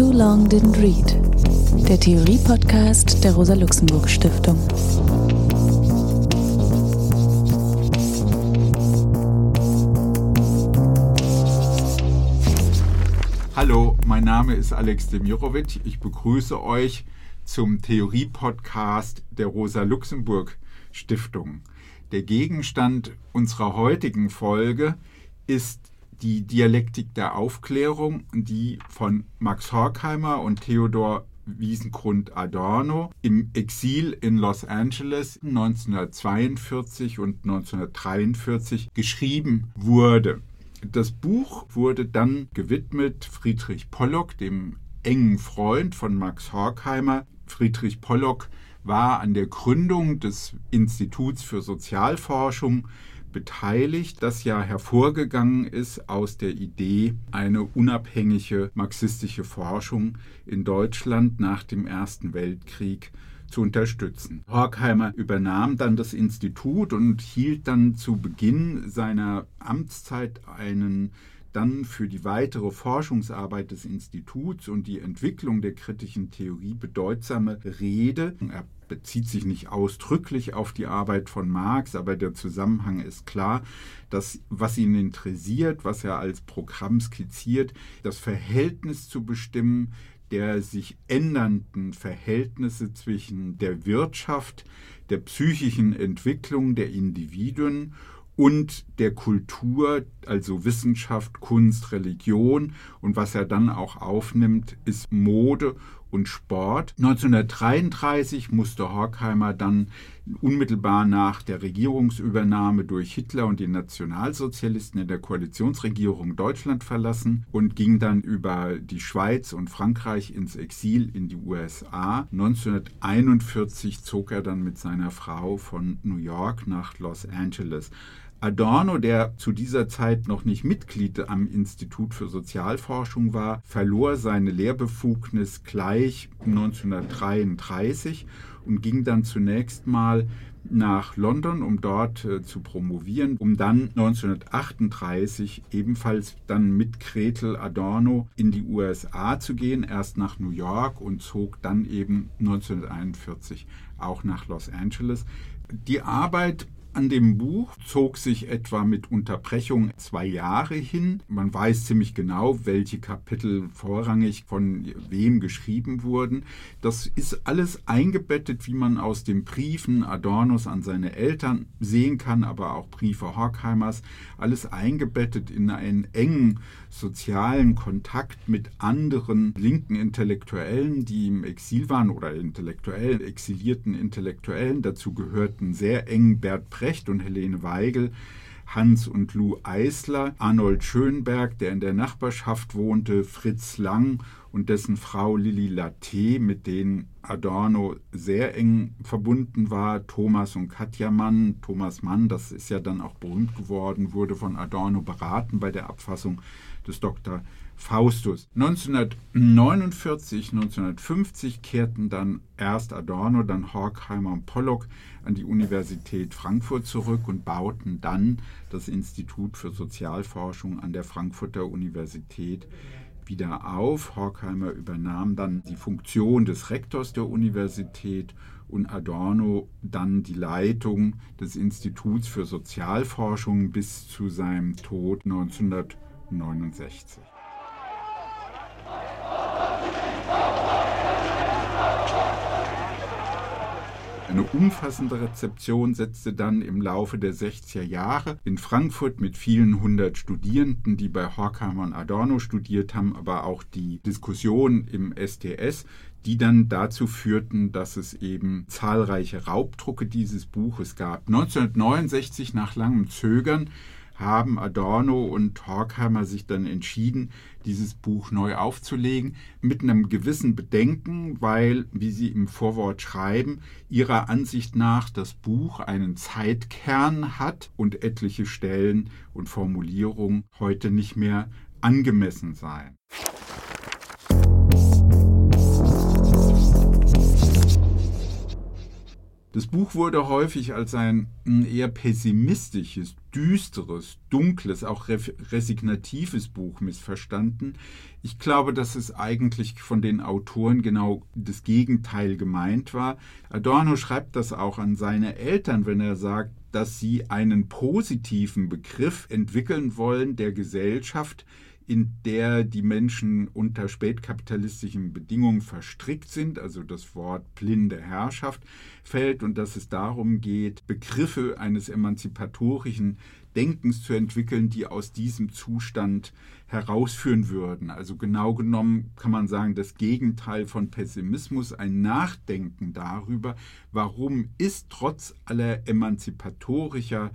Too Long Didn't Read, der Theorie-Podcast der Rosa-Luxemburg-Stiftung. Hallo, mein Name ist Alex Demirovic. Ich begrüße euch zum Theorie-Podcast der Rosa-Luxemburg-Stiftung. Der Gegenstand unserer heutigen Folge ist die Dialektik der Aufklärung, die von Max Horkheimer und Theodor Wiesengrund Adorno im Exil in Los Angeles 1942 und 1943 geschrieben wurde. Das Buch wurde dann gewidmet Friedrich Pollock, dem engen Freund von Max Horkheimer. Friedrich Pollock war an der Gründung des Instituts für Sozialforschung beteiligt, das ja hervorgegangen ist aus der Idee, eine unabhängige marxistische Forschung in Deutschland nach dem Ersten Weltkrieg zu unterstützen. Horkheimer übernahm dann das Institut und hielt dann zu Beginn seiner Amtszeit einen dann für die weitere Forschungsarbeit des Instituts und die Entwicklung der kritischen Theorie bedeutsame Rede. Er bezieht sich nicht ausdrücklich auf die Arbeit von Marx, aber der Zusammenhang ist klar, dass was ihn interessiert, was er als Programm skizziert, das Verhältnis zu bestimmen der sich ändernden Verhältnisse zwischen der Wirtschaft, der psychischen Entwicklung der Individuen und der Kultur, also Wissenschaft, Kunst, Religion. Und was er dann auch aufnimmt, ist Mode und Sport. 1933 musste Horkheimer dann unmittelbar nach der Regierungsübernahme durch Hitler und die Nationalsozialisten in der Koalitionsregierung Deutschland verlassen und ging dann über die Schweiz und Frankreich ins Exil in die USA. 1941 zog er dann mit seiner Frau von New York nach Los Angeles. Adorno, der zu dieser Zeit noch nicht Mitglied am Institut für Sozialforschung war, verlor seine Lehrbefugnis gleich 1933 und ging dann zunächst mal nach London, um dort äh, zu promovieren, um dann 1938 ebenfalls dann mit Gretel Adorno in die USA zu gehen, erst nach New York und zog dann eben 1941 auch nach Los Angeles. Die Arbeit an dem Buch zog sich etwa mit Unterbrechung zwei Jahre hin. Man weiß ziemlich genau, welche Kapitel vorrangig von wem geschrieben wurden. Das ist alles eingebettet, wie man aus den Briefen Adornos an seine Eltern sehen kann, aber auch Briefe Horkheimers, alles eingebettet in einen engen sozialen Kontakt mit anderen linken Intellektuellen, die im Exil waren oder intellektuellen, exilierten Intellektuellen. Dazu gehörten sehr eng Bert Brecht und Helene Weigel, Hans und Lou Eisler, Arnold Schönberg, der in der Nachbarschaft wohnte, Fritz Lang und dessen Frau Lilly Latte, mit denen Adorno sehr eng verbunden war, Thomas und Katja Mann. Thomas Mann, das ist ja dann auch berühmt geworden, wurde von Adorno beraten bei der Abfassung des Dr. Faustus. 1949, 1950 kehrten dann erst Adorno, dann Horkheimer und Pollock an die Universität Frankfurt zurück und bauten dann das Institut für Sozialforschung an der Frankfurter Universität wieder auf. Horkheimer übernahm dann die Funktion des Rektors der Universität und Adorno dann die Leitung des Instituts für Sozialforschung bis zu seinem Tod 1969. Eine umfassende Rezeption setzte dann im Laufe der 60er Jahre in Frankfurt mit vielen hundert Studierenden, die bei Horkheimer und Adorno studiert haben, aber auch die Diskussion im STS, die dann dazu führten, dass es eben zahlreiche Raubdrucke dieses Buches gab. 1969 nach langem Zögern haben Adorno und Horkheimer sich dann entschieden, dieses Buch neu aufzulegen, mit einem gewissen Bedenken, weil, wie sie im Vorwort schreiben, ihrer Ansicht nach das Buch einen Zeitkern hat und etliche Stellen und Formulierungen heute nicht mehr angemessen seien. Das Buch wurde häufig als ein eher pessimistisches düsteres, dunkles, auch resignatives Buch missverstanden. Ich glaube, dass es eigentlich von den Autoren genau das Gegenteil gemeint war. Adorno schreibt das auch an seine Eltern, wenn er sagt, dass sie einen positiven Begriff entwickeln wollen der Gesellschaft, in der die Menschen unter spätkapitalistischen Bedingungen verstrickt sind, also das Wort blinde Herrschaft fällt und dass es darum geht, Begriffe eines emanzipatorischen Denkens zu entwickeln, die aus diesem Zustand herausführen würden. Also genau genommen kann man sagen, das Gegenteil von Pessimismus, ein Nachdenken darüber, warum ist trotz aller emanzipatorischer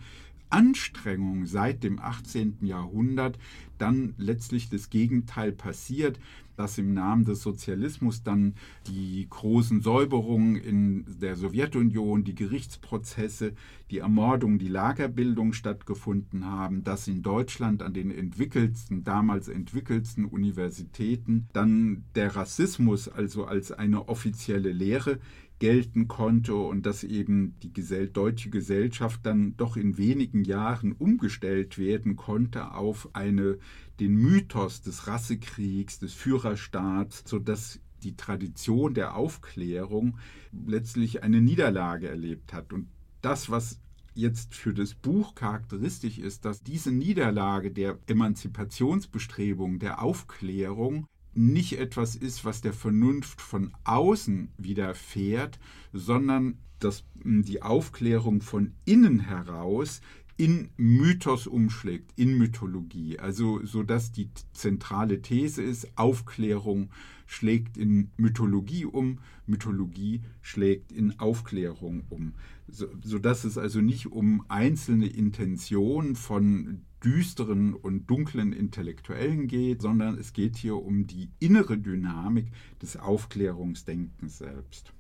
Anstrengung seit dem 18. Jahrhundert dann letztlich das Gegenteil passiert, dass im Namen des Sozialismus dann die großen Säuberungen in der Sowjetunion, die Gerichtsprozesse, die Ermordung, die Lagerbildung stattgefunden haben, dass in Deutschland an den entwickelsten, damals entwickelsten Universitäten dann der Rassismus also als eine offizielle Lehre gelten konnte und dass eben die Gesell deutsche Gesellschaft dann doch in wenigen Jahren umgestellt werden konnte auf eine, den Mythos des Rassekriegs, des Führerstaats, sodass die Tradition der Aufklärung letztlich eine Niederlage erlebt hat. Und das, was jetzt für das Buch charakteristisch ist, dass diese Niederlage der Emanzipationsbestrebungen, der Aufklärung nicht etwas ist, was der Vernunft von außen widerfährt, sondern dass die Aufklärung von innen heraus in Mythos umschlägt, in Mythologie. Also so dass die zentrale These ist, Aufklärung schlägt in Mythologie um, Mythologie schlägt in Aufklärung um. So, sodass es also nicht um einzelne Intentionen von düsteren und dunklen Intellektuellen geht, sondern es geht hier um die innere Dynamik des Aufklärungsdenkens selbst.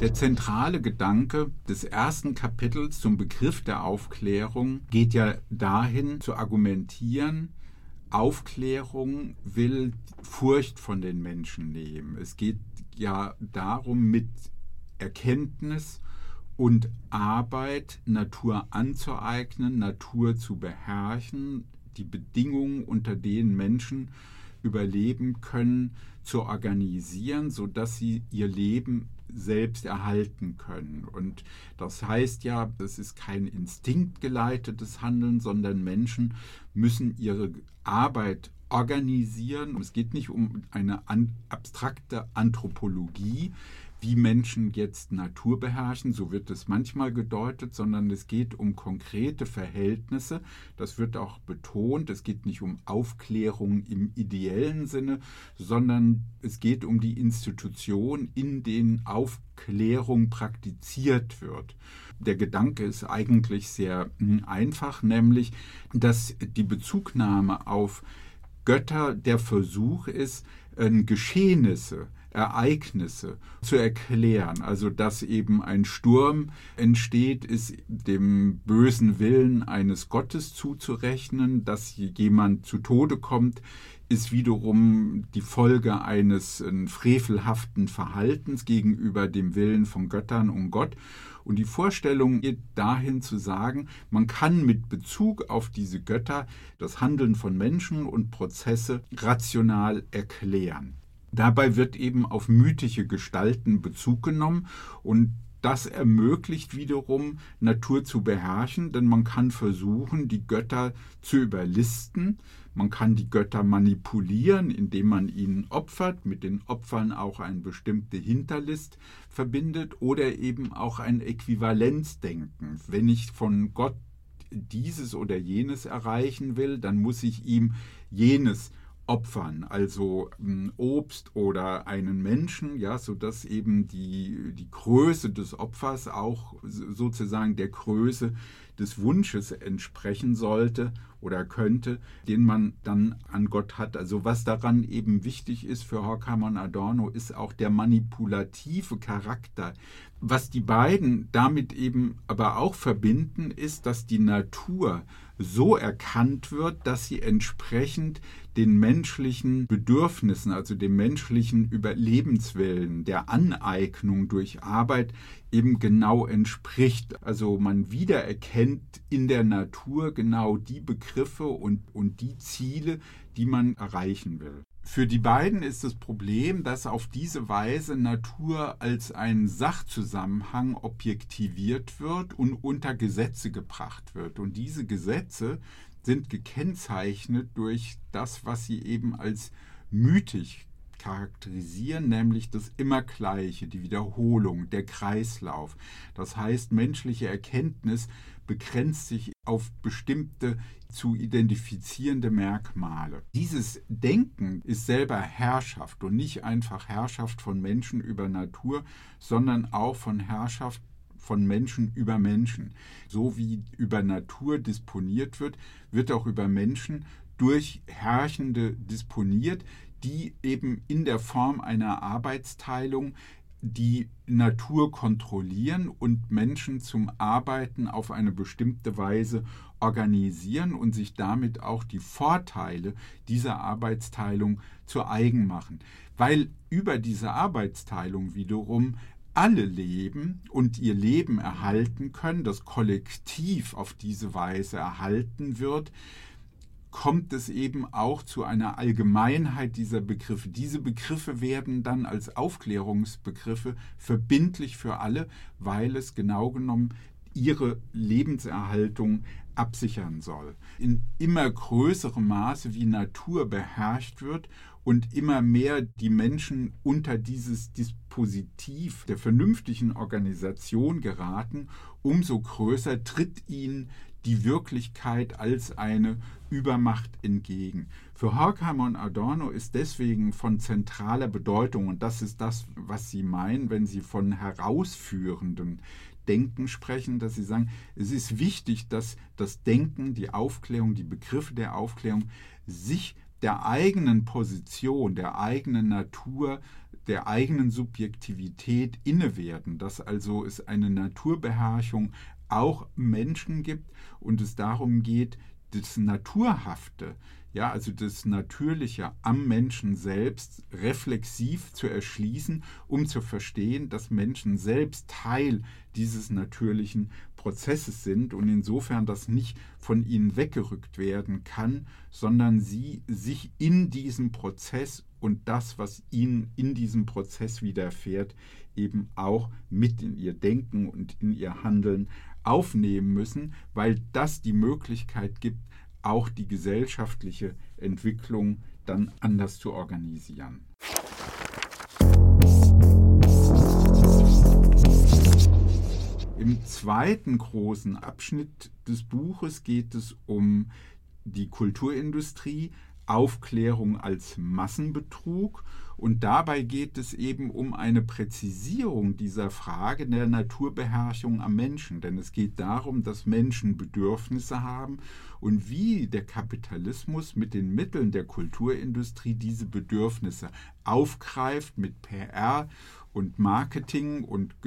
Der zentrale Gedanke des ersten Kapitels zum Begriff der Aufklärung geht ja dahin zu argumentieren, Aufklärung will Furcht von den Menschen nehmen. Es geht ja darum, mit Erkenntnis und Arbeit Natur anzueignen, Natur zu beherrschen, die Bedingungen, unter denen Menschen überleben können, zu organisieren, sodass sie ihr Leben selbst erhalten können. Und das heißt ja, das ist kein instinktgeleitetes Handeln, sondern Menschen müssen ihre Arbeit organisieren. Es geht nicht um eine abstrakte Anthropologie, wie Menschen jetzt Natur beherrschen, so wird es manchmal gedeutet, sondern es geht um konkrete Verhältnisse. Das wird auch betont. Es geht nicht um Aufklärung im ideellen Sinne, sondern es geht um die Institution, in denen Aufklärung praktiziert wird. Der Gedanke ist eigentlich sehr hm, einfach, nämlich, dass die Bezugnahme auf Götter der Versuch ist, Geschehnisse, Ereignisse zu erklären. Also dass eben ein Sturm entsteht, ist dem bösen Willen eines Gottes zuzurechnen. Dass jemand zu Tode kommt, ist wiederum die Folge eines äh, frevelhaften Verhaltens gegenüber dem Willen von Göttern und Gott. Und die Vorstellung geht dahin zu sagen, man kann mit Bezug auf diese Götter das Handeln von Menschen und Prozesse rational erklären. Dabei wird eben auf mythische Gestalten Bezug genommen und das ermöglicht wiederum Natur zu beherrschen, denn man kann versuchen, die Götter zu überlisten. Man kann die Götter manipulieren, indem man ihnen opfert, mit den Opfern auch eine bestimmte Hinterlist verbindet oder eben auch ein Äquivalenzdenken. Wenn ich von Gott dieses oder jenes erreichen will, dann muss ich ihm jenes opfern, also ähm, Obst oder einen Menschen, ja, sodass eben die, die Größe des Opfers auch sozusagen der Größe des Wunsches entsprechen sollte oder könnte, den man dann an Gott hat. Also was daran eben wichtig ist für Horkheimer und Adorno, ist auch der manipulative Charakter. Was die beiden damit eben aber auch verbinden, ist, dass die Natur so erkannt wird, dass sie entsprechend den menschlichen Bedürfnissen, also dem menschlichen Überlebenswillen, der Aneignung durch Arbeit eben genau entspricht. Also man wiedererkennt in der Natur genau die Begriffe und, und die Ziele, die man erreichen will. Für die beiden ist das Problem, dass auf diese Weise Natur als ein Sachzusammenhang objektiviert wird und unter Gesetze gebracht wird. Und diese Gesetze sind gekennzeichnet durch das, was sie eben als mythisch charakterisieren, nämlich das Immergleiche, die Wiederholung, der Kreislauf. Das heißt, menschliche Erkenntnis begrenzt sich auf bestimmte zu identifizierende Merkmale. Dieses Denken ist selber Herrschaft und nicht einfach Herrschaft von Menschen über Natur, sondern auch von Herrschaft von Menschen über Menschen. So wie über Natur disponiert wird, wird auch über Menschen durch Herrschende disponiert, die eben in der Form einer Arbeitsteilung die Natur kontrollieren und Menschen zum Arbeiten auf eine bestimmte Weise organisieren und sich damit auch die Vorteile dieser Arbeitsteilung zu eigen machen. Weil über diese Arbeitsteilung wiederum alle leben und ihr Leben erhalten können, das Kollektiv auf diese Weise erhalten wird, kommt es eben auch zu einer Allgemeinheit dieser Begriffe. Diese Begriffe werden dann als Aufklärungsbegriffe verbindlich für alle, weil es genau genommen ihre Lebenserhaltung absichern soll. In immer größerem Maße, wie Natur beherrscht wird und immer mehr die Menschen unter dieses Dispositiv der vernünftigen Organisation geraten, umso größer tritt ihnen die Wirklichkeit als eine Übermacht entgegen. Für Horkheimer und Adorno ist deswegen von zentraler Bedeutung, und das ist das, was sie meinen, wenn sie von herausführenden Denken sprechen, dass sie sagen, es ist wichtig, dass das Denken, die Aufklärung, die Begriffe der Aufklärung sich der eigenen Position, der eigenen Natur, der eigenen Subjektivität inne werden, dass also es eine Naturbeherrschung auch Menschen gibt und es darum geht, das Naturhafte, ja, also das Natürliche am Menschen selbst reflexiv zu erschließen, um zu verstehen, dass Menschen selbst Teil dieses natürlichen Prozesses sind und insofern das nicht von ihnen weggerückt werden kann, sondern sie sich in diesem Prozess und das, was ihnen in diesem Prozess widerfährt, eben auch mit in ihr Denken und in ihr Handeln aufnehmen müssen, weil das die Möglichkeit gibt, auch die gesellschaftliche Entwicklung dann anders zu organisieren. Im zweiten großen Abschnitt des Buches geht es um die Kulturindustrie, Aufklärung als Massenbetrug. Und dabei geht es eben um eine Präzisierung dieser Frage der Naturbeherrschung am Menschen. Denn es geht darum, dass Menschen Bedürfnisse haben und wie der Kapitalismus mit den Mitteln der Kulturindustrie diese Bedürfnisse aufgreift mit PR und Marketing und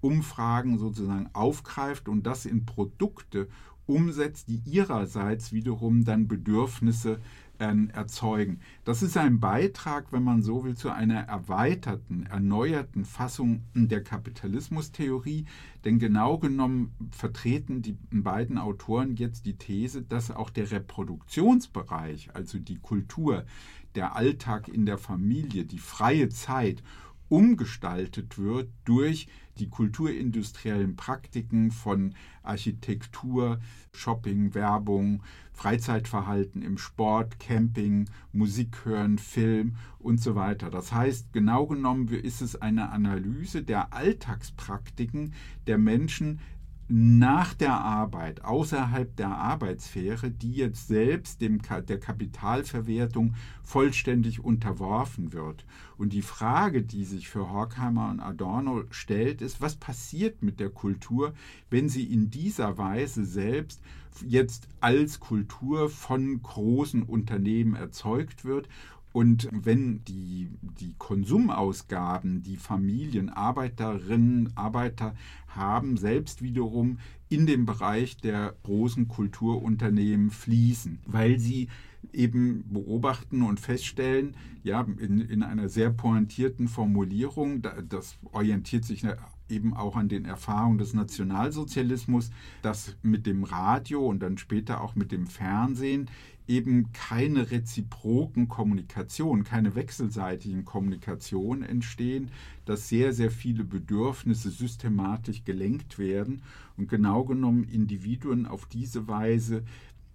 Konsumumfragen sozusagen aufgreift und das in Produkte umsetzt, die ihrerseits wiederum dann Bedürfnisse äh, erzeugen. Das ist ein Beitrag, wenn man so will, zu einer erweiterten, erneuerten Fassung der Kapitalismustheorie. Denn genau genommen vertreten die beiden Autoren jetzt die These, dass auch der Reproduktionsbereich, also die Kultur, der Alltag in der Familie, die freie Zeit umgestaltet wird durch die kulturindustriellen Praktiken von Architektur, Shopping, Werbung, Freizeitverhalten im Sport, Camping, Musik hören, Film und so weiter. Das heißt, genau genommen ist es eine Analyse der Alltagspraktiken der Menschen nach der Arbeit, außerhalb der Arbeitssphäre, die jetzt selbst dem, der Kapitalverwertung vollständig unterworfen wird. Und die Frage, die sich für Horkheimer und Adorno stellt, ist, was passiert mit der Kultur, wenn sie in dieser Weise selbst jetzt als Kultur von großen Unternehmen erzeugt wird und wenn die, die Konsumausgaben, die Familien, Arbeiterinnen, Arbeiter haben, selbst wiederum in den Bereich der großen Kulturunternehmen fließen, weil sie eben beobachten und feststellen, ja, in, in einer sehr pointierten Formulierung, das orientiert sich eben auch an den Erfahrungen des Nationalsozialismus, dass mit dem Radio und dann später auch mit dem Fernsehen eben keine reziproken Kommunikation, keine wechselseitigen Kommunikation entstehen, dass sehr, sehr viele Bedürfnisse systematisch gelenkt werden und genau genommen Individuen auf diese Weise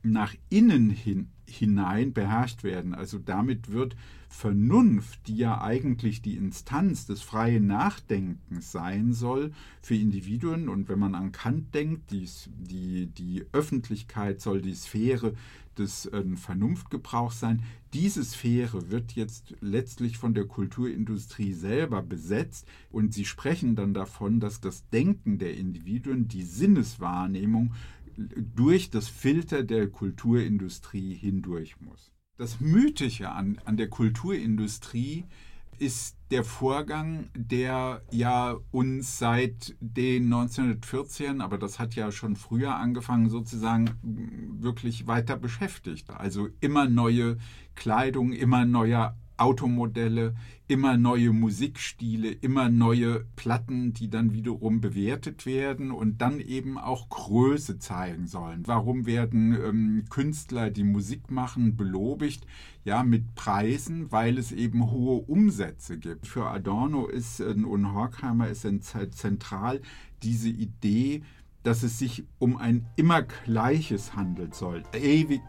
nach innen hin, hinein beherrscht werden. Also damit wird Vernunft, die ja eigentlich die Instanz des freien Nachdenkens sein soll, für Individuen, und wenn man an Kant denkt, die, die, die Öffentlichkeit soll die Sphäre des äh, Vernunftgebrauchs sein, diese Sphäre wird jetzt letztlich von der Kulturindustrie selber besetzt und sie sprechen dann davon, dass das Denken der Individuen, die Sinneswahrnehmung durch das Filter der Kulturindustrie hindurch muss. Das Mythische an, an der Kulturindustrie ist der Vorgang, der ja uns seit den 1914, aber das hat ja schon früher angefangen, sozusagen wirklich weiter beschäftigt. Also immer neue Kleidung, immer neuer Automodelle, immer neue Musikstile, immer neue Platten, die dann wiederum bewertet werden und dann eben auch Größe zeigen sollen. Warum werden ähm, Künstler, die Musik machen, belobigt? Ja, mit Preisen, weil es eben hohe Umsätze gibt. Für Adorno ist äh, und Horkheimer ist zentral diese Idee, dass es sich um ein immer Gleiches handelt soll. Ewig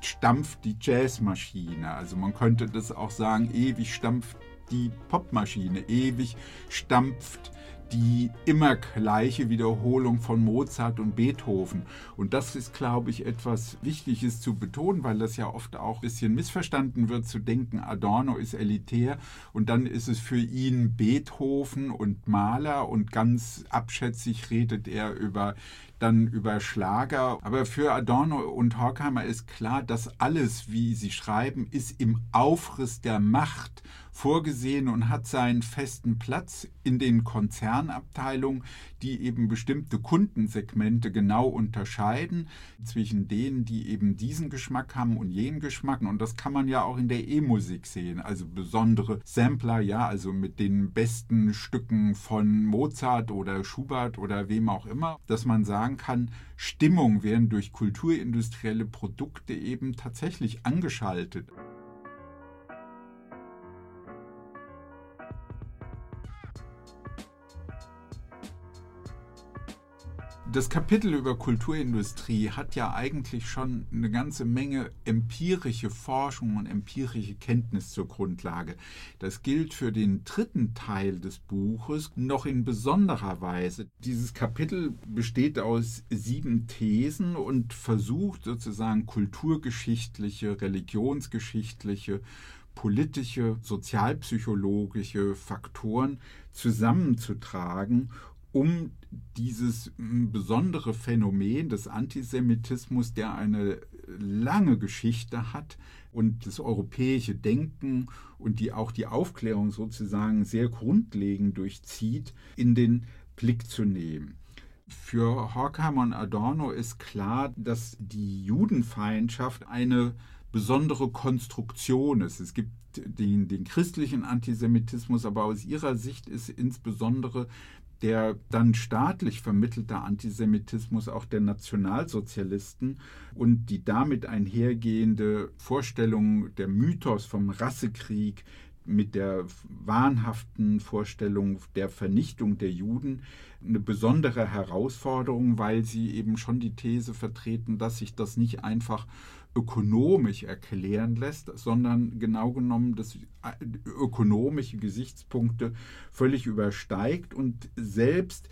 stampft die Jazzmaschine. Also man könnte das auch sagen, ewig stampft die Popmaschine, ewig stampft die immer gleiche Wiederholung von Mozart und Beethoven. Und das ist, glaube ich, etwas Wichtiges zu betonen, weil das ja oft auch ein bisschen missverstanden wird, zu denken, Adorno ist elitär und dann ist es für ihn Beethoven und Maler und ganz abschätzig redet er über dann über Schlager. Aber für Adorno und Horkheimer ist klar, dass alles, wie sie schreiben, ist im Aufriss der Macht vorgesehen und hat seinen festen Platz in den Konzernabteilungen, die eben bestimmte Kundensegmente genau unterscheiden zwischen denen, die eben diesen Geschmack haben und jenen Geschmack. Und das kann man ja auch in der E-Musik sehen. Also besondere Sampler, ja, also mit den besten Stücken von Mozart oder Schubert oder wem auch immer, dass man sagen kann, Stimmung werden durch kulturindustrielle Produkte eben tatsächlich angeschaltet. Das Kapitel über Kulturindustrie hat ja eigentlich schon eine ganze Menge empirische Forschung und empirische Kenntnis zur Grundlage. Das gilt für den dritten Teil des Buches noch in besonderer Weise. Dieses Kapitel besteht aus sieben Thesen und versucht sozusagen kulturgeschichtliche, religionsgeschichtliche, politische, sozialpsychologische Faktoren zusammenzutragen um dieses hm, besondere Phänomen des Antisemitismus, der eine lange Geschichte hat und das europäische Denken und die auch die Aufklärung sozusagen sehr grundlegend durchzieht, in den Blick zu nehmen. Für Horkheimer und Adorno ist klar, dass die Judenfeindschaft eine besondere Konstruktion ist. Es gibt den, den christlichen Antisemitismus, aber aus ihrer Sicht ist insbesondere der dann staatlich vermittelte Antisemitismus auch der Nationalsozialisten und die damit einhergehende Vorstellung, der Mythos vom Rassekrieg mit der wahnhaften Vorstellung der Vernichtung der Juden eine besondere Herausforderung, weil sie eben schon die These vertreten, dass sich das nicht einfach ökonomisch erklären lässt, sondern genau genommen das ökonomische Gesichtspunkte völlig übersteigt und selbst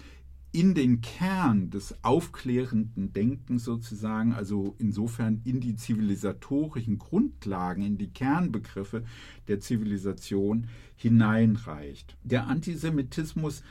in den Kern des aufklärenden Denkens sozusagen, also insofern in die zivilisatorischen Grundlagen, in die Kernbegriffe der Zivilisation hineinreicht. Der Antisemitismus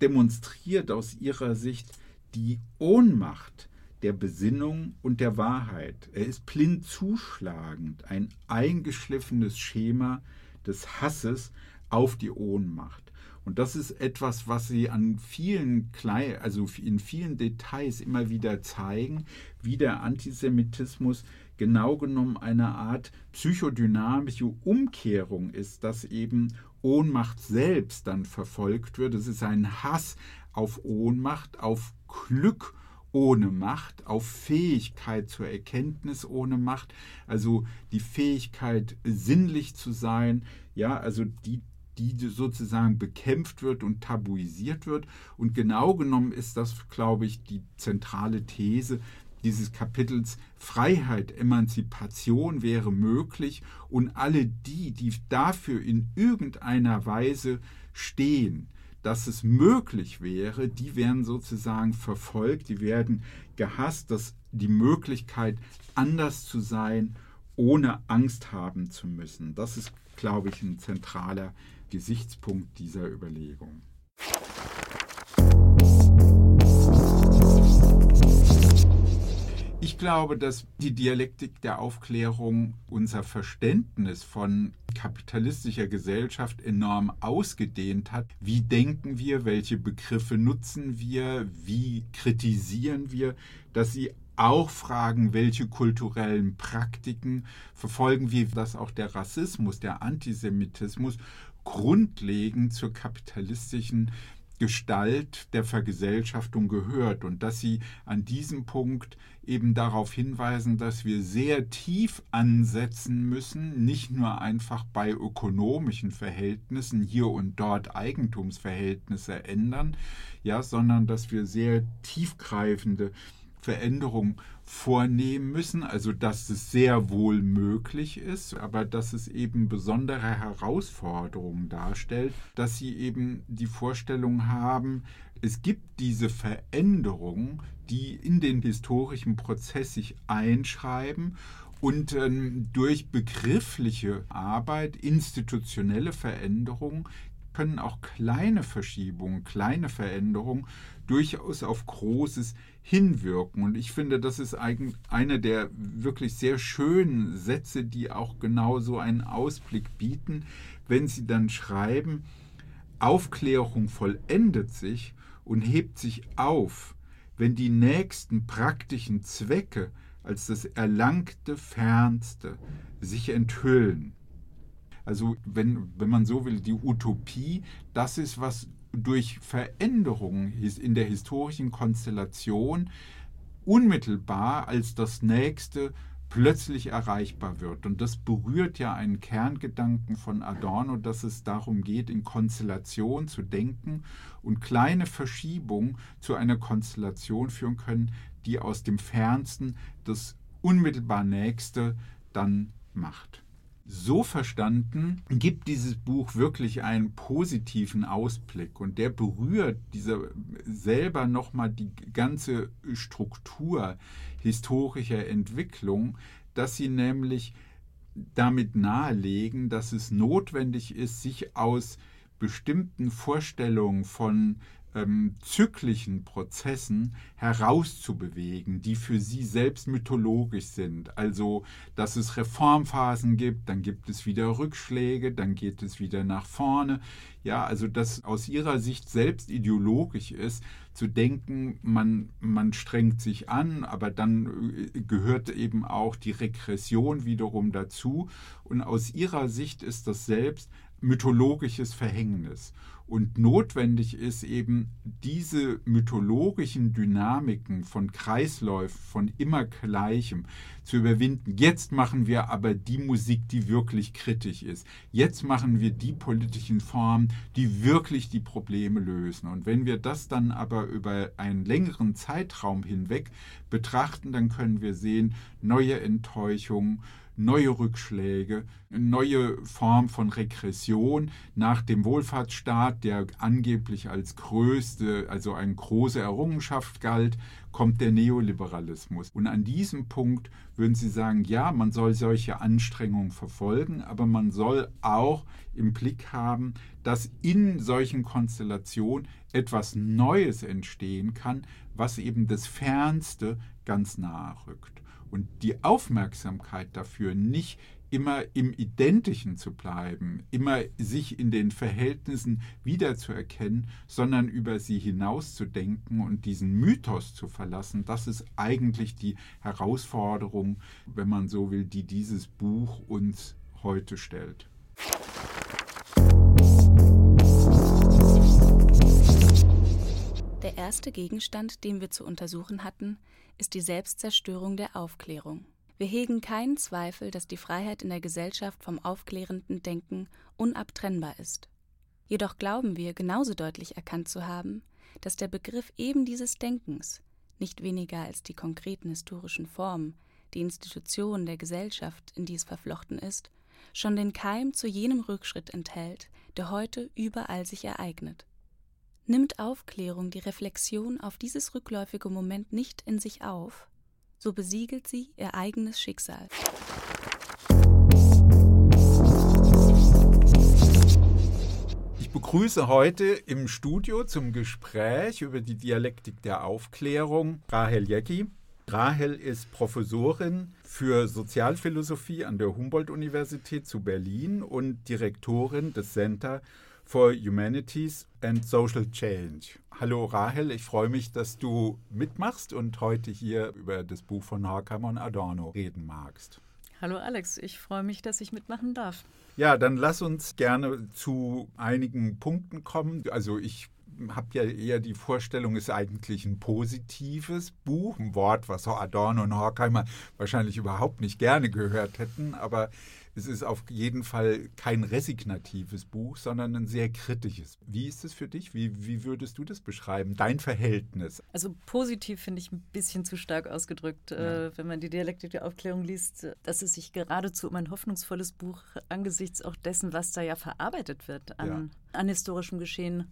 demonstriert aus ihrer Sicht die Ohnmacht der Besinnung und der Wahrheit. Er ist blind zuschlagend, ein eingeschliffenes Schema des Hasses auf die Ohnmacht. Und das ist etwas, was sie an vielen kleinen, also in vielen Details immer wieder zeigen, wie der Antisemitismus genau genommen eine Art psychodynamische Umkehrung ist, dass eben Ohnmacht selbst dann verfolgt wird. Es ist ein Hass auf Ohnmacht, auf Glück ohne Macht, auf Fähigkeit zur Erkenntnis ohne Macht, also die Fähigkeit sinnlich zu sein, ja, also die die sozusagen bekämpft wird und tabuisiert wird. Und genau genommen ist das, glaube ich, die zentrale These dieses Kapitels. Freiheit, Emanzipation wäre möglich und alle die, die dafür in irgendeiner Weise stehen, dass es möglich wäre, die werden sozusagen verfolgt, die werden gehasst, dass die Möglichkeit, anders zu sein, ohne Angst haben zu müssen. Das ist, glaube ich, ein zentraler Gesichtspunkt dieser Überlegung. Ich glaube, dass die Dialektik der Aufklärung unser Verständnis von kapitalistischer Gesellschaft enorm ausgedehnt hat. Wie denken wir, welche Begriffe nutzen wir, wie kritisieren wir, dass sie auch fragen, welche kulturellen Praktiken verfolgen wir, dass auch der Rassismus, der Antisemitismus grundlegend zur kapitalistischen Gestalt der Vergesellschaftung gehört und dass sie an diesem Punkt eben darauf hinweisen, dass wir sehr tief ansetzen müssen, nicht nur einfach bei ökonomischen Verhältnissen hier und dort Eigentumsverhältnisse ändern, ja, sondern dass wir sehr tiefgreifende Veränderungen vornehmen müssen, also dass es sehr wohl möglich ist, aber dass es eben besondere Herausforderungen darstellt, dass sie eben die Vorstellung haben, es gibt diese Veränderungen, die in den historischen Prozess sich einschreiben und ähm, durch begriffliche Arbeit, institutionelle Veränderungen können auch kleine Verschiebungen, kleine Veränderungen durchaus auf Großes hinwirken. Und ich finde, das ist einer der wirklich sehr schönen Sätze, die auch genau so einen Ausblick bieten, wenn sie dann schreiben, Aufklärung vollendet sich und hebt sich auf, wenn die nächsten praktischen Zwecke als das Erlangte Fernste sich enthüllen. Also wenn, wenn man so will, die Utopie, das ist, was durch Veränderungen in der historischen Konstellation unmittelbar als das nächste plötzlich erreichbar wird. Und das berührt ja einen Kerngedanken von Adorno, dass es darum geht, in Konstellation zu denken und kleine Verschiebungen zu einer Konstellation führen können, die aus dem Fernsten das unmittelbar Nächste dann macht so verstanden, gibt dieses Buch wirklich einen positiven Ausblick. Und der berührt dieser selber nochmal die ganze Struktur historischer Entwicklung, dass sie nämlich damit nahelegen, dass es notwendig ist, sich aus bestimmten Vorstellungen von ähm, zyklischen Prozessen herauszubewegen, die für sie selbst mythologisch sind. Also, dass es Reformphasen gibt, dann gibt es wieder Rückschläge, dann geht es wieder nach vorne. Ja, also dass aus ihrer Sicht selbst ideologisch ist, zu denken, man, man strengt sich an, aber dann äh, gehört eben auch die Regression wiederum dazu. Und aus ihrer Sicht ist das selbst mythologisches Verhängnis. Und notwendig ist eben diese mythologischen Dynamiken von Kreisläufen, von immer Gleichem zu überwinden. Jetzt machen wir aber die Musik, die wirklich kritisch ist. Jetzt machen wir die politischen Formen, die wirklich die Probleme lösen. Und wenn wir das dann aber über einen längeren Zeitraum hinweg betrachten, dann können wir sehen, neue Enttäuschungen, neue Rückschläge, neue Form von Regression. Nach dem Wohlfahrtsstaat, der angeblich als größte, also eine große Errungenschaft galt, kommt der Neoliberalismus. Und an diesem Punkt würden Sie sagen, ja, man soll solche Anstrengungen verfolgen, aber man soll auch im Blick haben, dass in solchen Konstellationen etwas Neues entstehen kann, was eben das Fernste ganz nahe rückt und die Aufmerksamkeit dafür nicht immer im Identischen zu bleiben, immer sich in den Verhältnissen wiederzuerkennen, sondern über sie hinauszudenken und diesen Mythos zu verlassen, das ist eigentlich die Herausforderung, wenn man so will, die dieses Buch uns heute stellt. Der erste Gegenstand, den wir zu untersuchen hatten, ist die Selbstzerstörung der Aufklärung. Wir hegen keinen Zweifel, dass die Freiheit in der Gesellschaft vom aufklärenden Denken unabtrennbar ist. Jedoch glauben wir genauso deutlich erkannt zu haben, dass der Begriff eben dieses Denkens, nicht weniger als die konkreten historischen Formen, die Institution der Gesellschaft, in die es verflochten ist, schon den Keim zu jenem Rückschritt enthält, der heute überall sich ereignet. Nimmt Aufklärung die Reflexion auf dieses rückläufige Moment nicht in sich auf, so besiegelt sie ihr eigenes Schicksal. Ich begrüße heute im Studio zum Gespräch über die Dialektik der Aufklärung Rahel Jecki. Rahel ist Professorin für Sozialphilosophie an der Humboldt-Universität zu Berlin und Direktorin des Center for Humanities and Social Change. Hallo Rahel, ich freue mich, dass du mitmachst und heute hier über das Buch von Horkheimer und Adorno reden magst. Hallo Alex, ich freue mich, dass ich mitmachen darf. Ja, dann lass uns gerne zu einigen Punkten kommen. Also ich habe ja eher die Vorstellung, es ist eigentlich ein positives Buch, ein Wort, was Adorno und Horkheimer wahrscheinlich überhaupt nicht gerne gehört hätten, aber es ist auf jeden Fall kein resignatives Buch, sondern ein sehr kritisches. Wie ist es für dich? Wie, wie würdest du das beschreiben? Dein Verhältnis? Also positiv finde ich ein bisschen zu stark ausgedrückt, ja. äh, wenn man die Dialektik der Aufklärung liest, dass es sich geradezu um ein hoffnungsvolles Buch angesichts auch dessen, was da ja verarbeitet wird an, ja. an historischem Geschehen,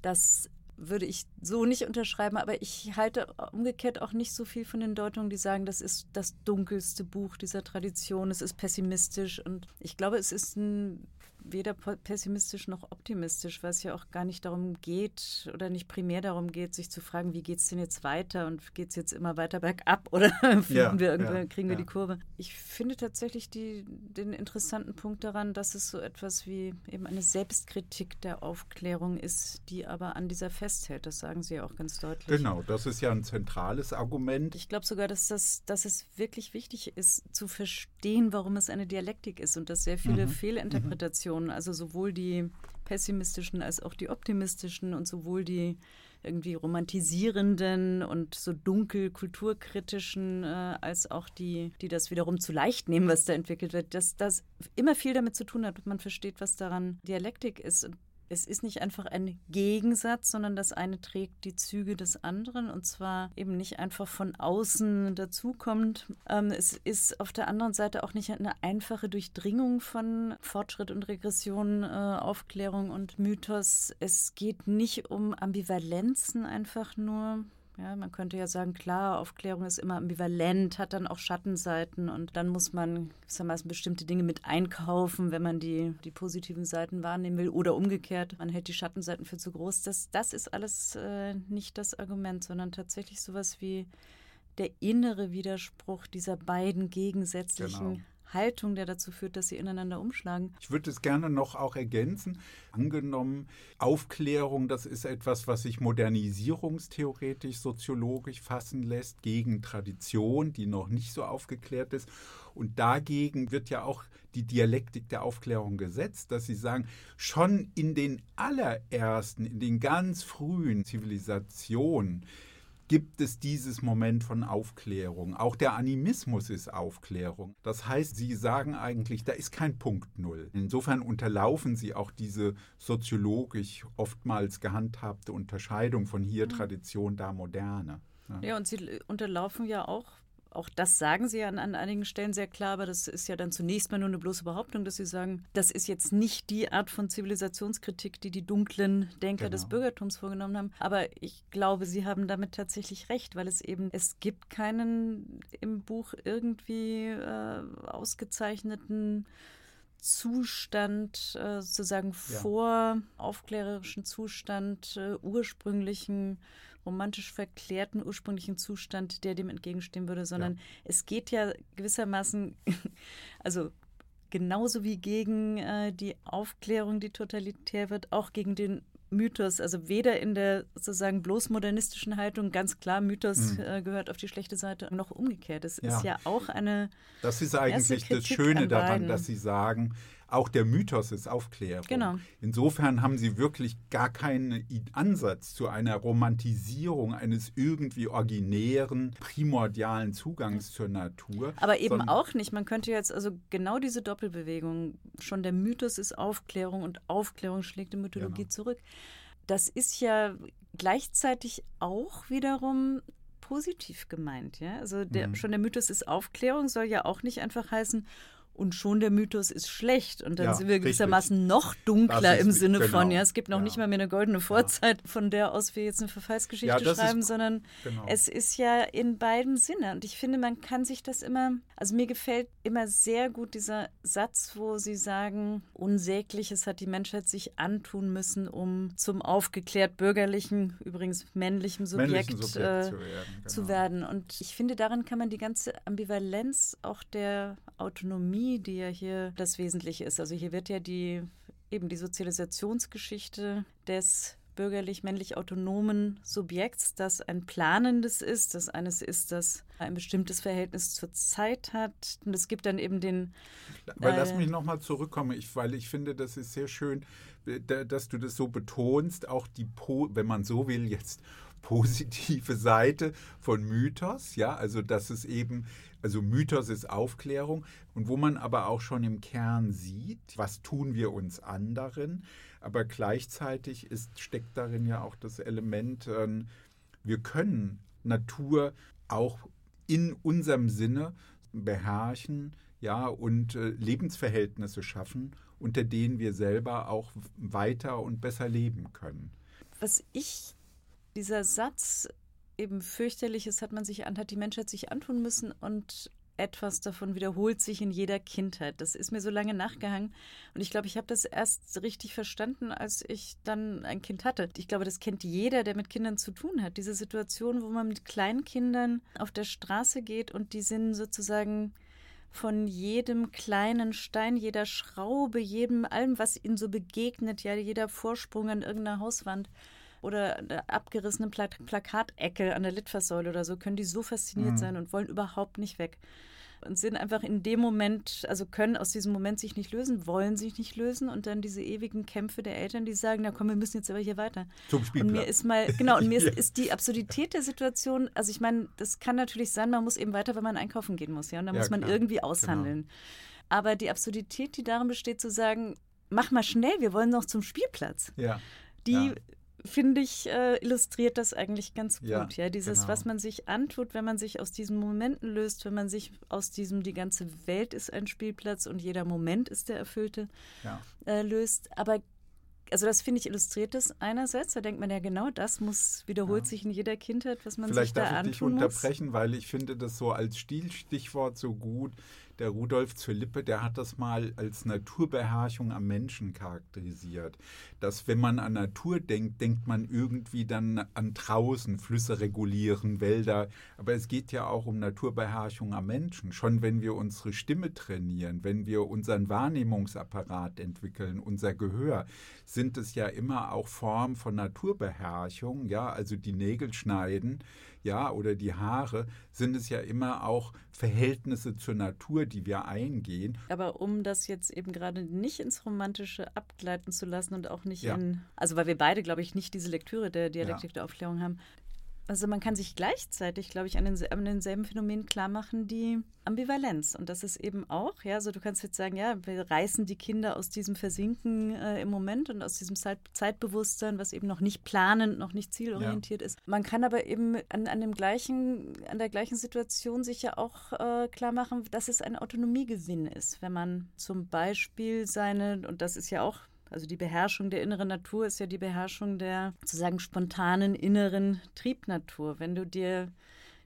das würde ich so nicht unterschreiben, aber ich halte umgekehrt auch nicht so viel von den Deutungen, die sagen, das ist das dunkelste Buch dieser Tradition, es ist pessimistisch und ich glaube, es ist ein weder pessimistisch noch optimistisch, weil es ja auch gar nicht darum geht oder nicht primär darum geht, sich zu fragen, wie geht es denn jetzt weiter und geht es jetzt immer weiter bergab oder ja, wir ja, kriegen wir ja. die Kurve. Ich finde tatsächlich die, den interessanten Punkt daran, dass es so etwas wie eben eine Selbstkritik der Aufklärung ist, die aber an dieser festhält. Das sagen Sie ja auch ganz deutlich. Genau, das ist ja ein zentrales Argument. Ich glaube sogar, dass, das, dass es wirklich wichtig ist, zu verstehen, warum es eine Dialektik ist und dass sehr viele mhm. Fehlinterpretationen Positionen, also sowohl die pessimistischen als auch die optimistischen und sowohl die irgendwie romantisierenden und so dunkel kulturkritischen äh, als auch die, die das wiederum zu leicht nehmen, was da entwickelt wird, dass das immer viel damit zu tun hat, man versteht, was daran Dialektik ist. Und es ist nicht einfach ein Gegensatz, sondern das eine trägt die Züge des anderen und zwar eben nicht einfach von außen dazukommt. Ähm, es ist auf der anderen Seite auch nicht eine einfache Durchdringung von Fortschritt und Regression, äh, Aufklärung und Mythos. Es geht nicht um Ambivalenzen einfach nur. Ja, man könnte ja sagen, klar, Aufklärung ist immer ambivalent, hat dann auch Schattenseiten und dann muss man gewissermaßen bestimmte Dinge mit einkaufen, wenn man die, die positiven Seiten wahrnehmen will oder umgekehrt, man hält die Schattenseiten für zu groß. Das, das ist alles äh, nicht das Argument, sondern tatsächlich sowas wie der innere Widerspruch dieser beiden gegensätzlichen genau. Haltung, der dazu führt, dass sie ineinander umschlagen. Ich würde es gerne noch auch ergänzen. Angenommen, Aufklärung, das ist etwas, was sich modernisierungstheoretisch, soziologisch fassen lässt, gegen Tradition, die noch nicht so aufgeklärt ist. Und dagegen wird ja auch die Dialektik der Aufklärung gesetzt, dass sie sagen, schon in den allerersten, in den ganz frühen Zivilisationen, gibt es dieses Moment von Aufklärung. Auch der Animismus ist Aufklärung. Das heißt, Sie sagen eigentlich, da ist kein Punkt Null. Insofern unterlaufen Sie auch diese soziologisch oftmals gehandhabte Unterscheidung von hier mhm. Tradition, da Moderne. Ja. ja, und Sie unterlaufen ja auch auch das sagen Sie ja an, an einigen Stellen sehr klar, aber das ist ja dann zunächst mal nur eine bloße Behauptung, dass Sie sagen, das ist jetzt nicht die Art von Zivilisationskritik, die die dunklen Denker genau. des Bürgertums vorgenommen haben. Aber ich glaube, Sie haben damit tatsächlich recht, weil es eben, es gibt keinen im Buch irgendwie äh, ausgezeichneten Zustand, äh, sozusagen ja. vor aufklärerischen Zustand, äh, ursprünglichen, romantisch verklärten ursprünglichen Zustand, der dem entgegenstehen würde, sondern ja. es geht ja gewissermaßen, also genauso wie gegen äh, die Aufklärung, die totalitär wird, auch gegen den Mythos, also weder in der sozusagen bloß modernistischen Haltung, ganz klar, Mythos mhm. äh, gehört auf die schlechte Seite, noch umgekehrt. Es ja. ist ja auch eine. Das ist eigentlich das Schöne daran, dass Sie sagen, auch der Mythos ist Aufklärung. Genau. Insofern haben sie wirklich gar keinen Ansatz zu einer Romantisierung eines irgendwie originären, primordialen Zugangs zur Natur. Aber eben auch nicht. Man könnte jetzt also genau diese Doppelbewegung, schon der Mythos ist Aufklärung und Aufklärung schlägt die Mythologie genau. zurück. Das ist ja gleichzeitig auch wiederum positiv gemeint, ja. Also der, mhm. schon der Mythos ist Aufklärung soll ja auch nicht einfach heißen, und schon der Mythos ist schlecht. Und dann ja, sind wir gewissermaßen richtig. noch dunkler im Sinne genau. von, ja, es gibt noch ja. nicht mal mehr eine goldene Vorzeit, ja. von der aus wir jetzt eine Verfallsgeschichte schreiben, ist, sondern genau. es ist ja in beiden Sinne. Und ich finde, man kann sich das immer, also mir gefällt immer sehr gut dieser Satz, wo sie sagen, Unsägliches hat die Menschheit sich antun müssen, um zum aufgeklärt bürgerlichen, übrigens männlichen Subjekt, Subjekt äh, zu, werden, genau. zu werden. Und ich finde, darin kann man die ganze Ambivalenz auch der Autonomie, die ja hier das Wesentliche ist. Also hier wird ja die eben die Sozialisationsgeschichte des bürgerlich-männlich autonomen Subjekts, das ein planendes ist, das eines ist, das ein bestimmtes Verhältnis zur Zeit hat. Und es gibt dann eben den. Aber äh, lass mich nochmal zurückkommen, ich, weil ich finde, das ist sehr schön, dass du das so betonst, auch die, wenn man so will, jetzt positive Seite von Mythos, ja, also dass es eben also Mythos ist Aufklärung und wo man aber auch schon im Kern sieht, was tun wir uns anderen, aber gleichzeitig ist, steckt darin ja auch das Element, äh, wir können Natur auch in unserem Sinne beherrschen, ja, und äh, Lebensverhältnisse schaffen, unter denen wir selber auch weiter und besser leben können. Was ich dieser Satz eben fürchterliches hat man sich an, hat die Menschheit sich antun müssen und etwas davon wiederholt sich in jeder Kindheit. Das ist mir so lange nachgehangen. Und ich glaube, ich habe das erst richtig verstanden, als ich dann ein Kind hatte. Ich glaube, das kennt jeder, der mit Kindern zu tun hat. Diese Situation, wo man mit Kleinkindern auf der Straße geht und die sind sozusagen von jedem kleinen Stein, jeder Schraube, jedem, allem, was ihnen so begegnet, ja, jeder Vorsprung an irgendeiner Hauswand oder der abgerissenen Pla Plakatecke an der Litfaßsäule oder so, können die so fasziniert mhm. sein und wollen überhaupt nicht weg. Und sind einfach in dem Moment, also können aus diesem Moment sich nicht lösen, wollen sich nicht lösen und dann diese ewigen Kämpfe der Eltern, die sagen, na komm, wir müssen jetzt aber hier weiter. Zum Spielplatz. Und mir ist mal, genau, und mir ist, ist, die Absurdität der Situation, also ich meine, das kann natürlich sein, man muss eben weiter, wenn man einkaufen gehen muss, ja, und da ja, muss man klar. irgendwie genau. aushandeln. Genau. Aber die Absurdität, die darin besteht, zu sagen, mach mal schnell, wir wollen noch zum Spielplatz. Ja. Die ja finde ich, äh, illustriert das eigentlich ganz gut. Ja, ja dieses, genau. was man sich antut, wenn man sich aus diesen Momenten löst, wenn man sich aus diesem, die ganze Welt ist ein Spielplatz und jeder Moment ist der erfüllte, ja. äh, löst. Aber also das finde ich illustriert das einerseits, da denkt man ja genau, das muss wiederholt ja. sich in jeder Kindheit, was man Vielleicht sich da antun muss. Vielleicht darf ich dich unterbrechen, weil ich finde das so als Stilstichwort so gut der Rudolf Zölippe, der hat das mal als Naturbeherrschung am Menschen charakterisiert. Dass wenn man an Natur denkt, denkt man irgendwie dann an draußen, Flüsse regulieren, Wälder. Aber es geht ja auch um Naturbeherrschung am Menschen. Schon wenn wir unsere Stimme trainieren, wenn wir unseren Wahrnehmungsapparat entwickeln, unser Gehör, sind es ja immer auch Formen von Naturbeherrschung, ja, also die Nägel schneiden ja, oder die Haare, sind es ja immer auch Verhältnisse zur Natur, die wir eingehen. Aber um das jetzt eben gerade nicht ins Romantische abgleiten zu lassen und auch nicht ja. in, also weil wir beide, glaube ich, nicht diese Lektüre der Dialektik ja. der Aufklärung haben, Also man kann sich gleichzeitig, glaube ich, an, den, an denselben Phänomen klar machen, die Ambivalenz. Und das ist eben auch, ja, so du kannst jetzt sagen, ja, wir reißen die Kinder aus diesem Versinken äh, im Moment und aus diesem Zeit, Zeitbewusstsein, was eben noch nicht planend, noch nicht zielorientiert ja. ist. Man kann aber eben an, an, dem gleichen, an der gleichen Situation sich ja auch äh, klar machen, dass es ein Autonomiegewinn ist, wenn man zum Beispiel seine, und das ist ja auch also die Beherrschung der inneren Natur ist ja die Beherrschung der sozusagen spontanen inneren Triebnatur. Wenn du dir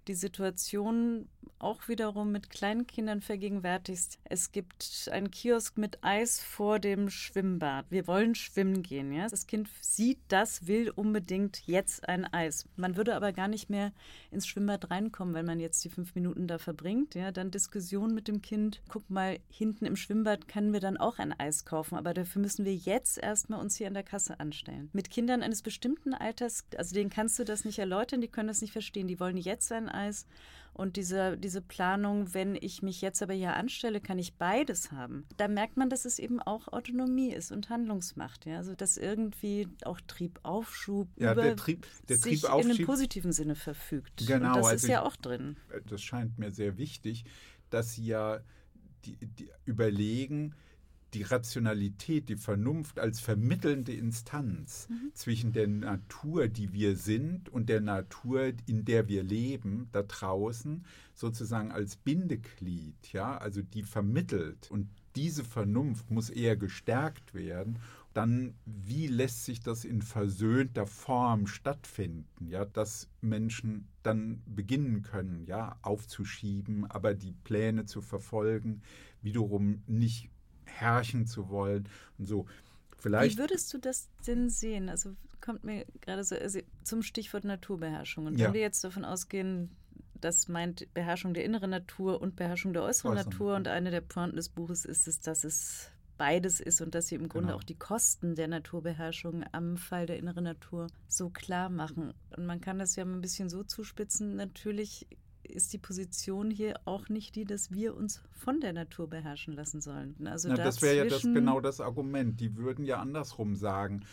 die Situation auch wiederum mit Kleinkindern vergegenwärtigst. Es gibt einen Kiosk mit Eis vor dem Schwimmbad. Wir wollen schwimmen gehen. Ja? Das Kind sieht das, will unbedingt jetzt ein Eis. Man würde aber gar nicht mehr ins Schwimmbad reinkommen, wenn man jetzt die fünf Minuten da verbringt. Ja? Dann Diskussion mit dem Kind. Guck mal, hinten im Schwimmbad können wir dann auch ein Eis kaufen, aber dafür müssen wir jetzt erstmal uns hier an der Kasse anstellen. Mit Kindern eines bestimmten Alters, also denen kannst du das nicht erläutern, die können das nicht verstehen. Die wollen jetzt ein Eis und diese, diese Planung, wenn ich mich jetzt aber hier anstelle, kann ich beides haben. Da merkt man, dass es eben auch Autonomie ist und Handlungsmacht. Ja? Also dass irgendwie auch Triebaufschub ja, über der Trieb, der sich in einem positiven Sinne verfügt. Genau. Und das also ist ja auch drin. Das scheint mir sehr wichtig, dass Sie ja die, die überlegen, die Rationalität, die Vernunft als vermittelnde Instanz mhm. zwischen der Natur, die wir sind, und der Natur, in der wir leben, da draußen, sozusagen als Bindeglied, ja, also die vermittelt. Und diese Vernunft muss eher gestärkt werden. Dann, wie lässt sich das in versöhnter Form stattfinden, ja, dass Menschen dann beginnen können, ja, aufzuschieben, aber die Pläne zu verfolgen, wiederum nicht herrschen zu wollen und so. Vielleicht Wie würdest du das denn sehen? Also kommt mir gerade so also zum Stichwort Naturbeherrschung. Und ja. wenn wir jetzt davon ausgehen, das meint Beherrschung der inneren Natur und Beherrschung der äußeren Äußeren. Natur. Und eine der Pointen des Buches ist es, dass es beides ist und dass sie im Grunde genau. auch die Kosten der Naturbeherrschung am Fall der inneren Natur so klar machen. Und man kann das ja ein bisschen so zuspitzen. Natürlich ist die Position hier auch nicht die, dass wir uns von der Natur beherrschen lassen sollen. Also Na, das wäre ja das, genau das Argument. Die würden ja andersrum sagen,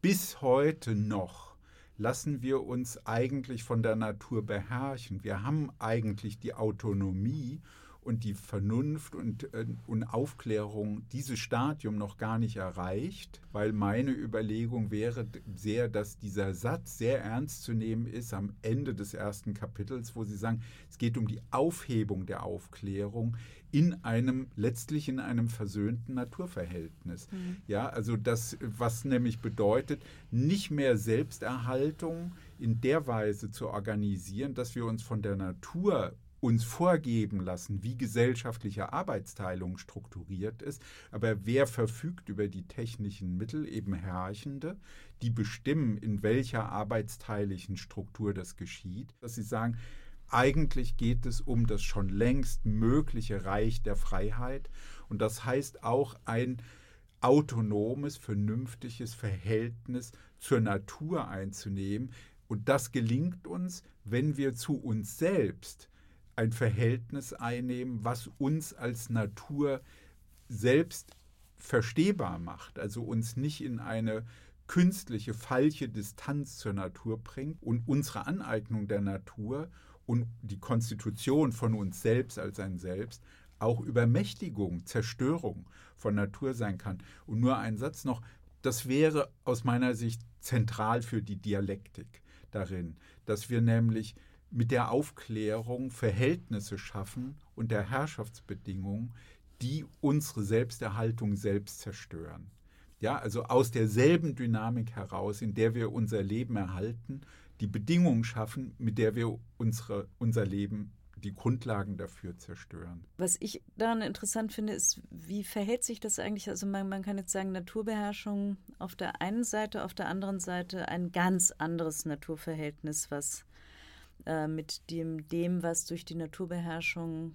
bis heute noch lassen wir uns eigentlich von der Natur beherrschen. Wir haben eigentlich die Autonomie und die Vernunft und, äh, und Aufklärung dieses Stadium noch gar nicht erreicht, weil meine Überlegung wäre sehr, dass dieser Satz sehr ernst zu nehmen ist am Ende des ersten Kapitels, wo Sie sagen, es geht um die Aufhebung der Aufklärung in einem, letztlich in einem versöhnten Naturverhältnis. Mhm. Ja, also das, was nämlich bedeutet, nicht mehr Selbsterhaltung in der Weise zu organisieren, dass wir uns von der Natur uns vorgeben lassen, wie gesellschaftliche Arbeitsteilung strukturiert ist, aber wer verfügt über die technischen Mittel, eben Herrschende, die bestimmen, in welcher arbeitsteilischen Struktur das geschieht, dass sie sagen, eigentlich geht es um das schon längst mögliche Reich der Freiheit. Und das heißt auch ein autonomes, vernünftiges Verhältnis zur Natur einzunehmen. Und das gelingt uns, wenn wir zu uns selbst ein Verhältnis einnehmen, was uns als Natur selbst verstehbar macht, also uns nicht in eine künstliche, falsche Distanz zur Natur bringt und unsere Aneignung der Natur und die Konstitution von uns selbst als ein Selbst auch Übermächtigung, Zerstörung von Natur sein kann. Und nur ein Satz noch, das wäre aus meiner Sicht zentral für die Dialektik darin, dass wir nämlich mit der Aufklärung Verhältnisse schaffen und der Herrschaftsbedingungen, die unsere Selbsterhaltung selbst zerstören. Ja, also aus derselben Dynamik heraus, in der wir unser Leben erhalten, die Bedingungen schaffen, mit der wir unsere, unser Leben die Grundlagen dafür zerstören. Was ich daran interessant finde, ist, wie verhält sich das eigentlich? Also man, man, kann jetzt sagen, Naturbeherrschung auf der einen Seite, auf der anderen Seite ein ganz anderes Naturverhältnis, was äh, mit dem, dem, was durch die Naturbeherrschung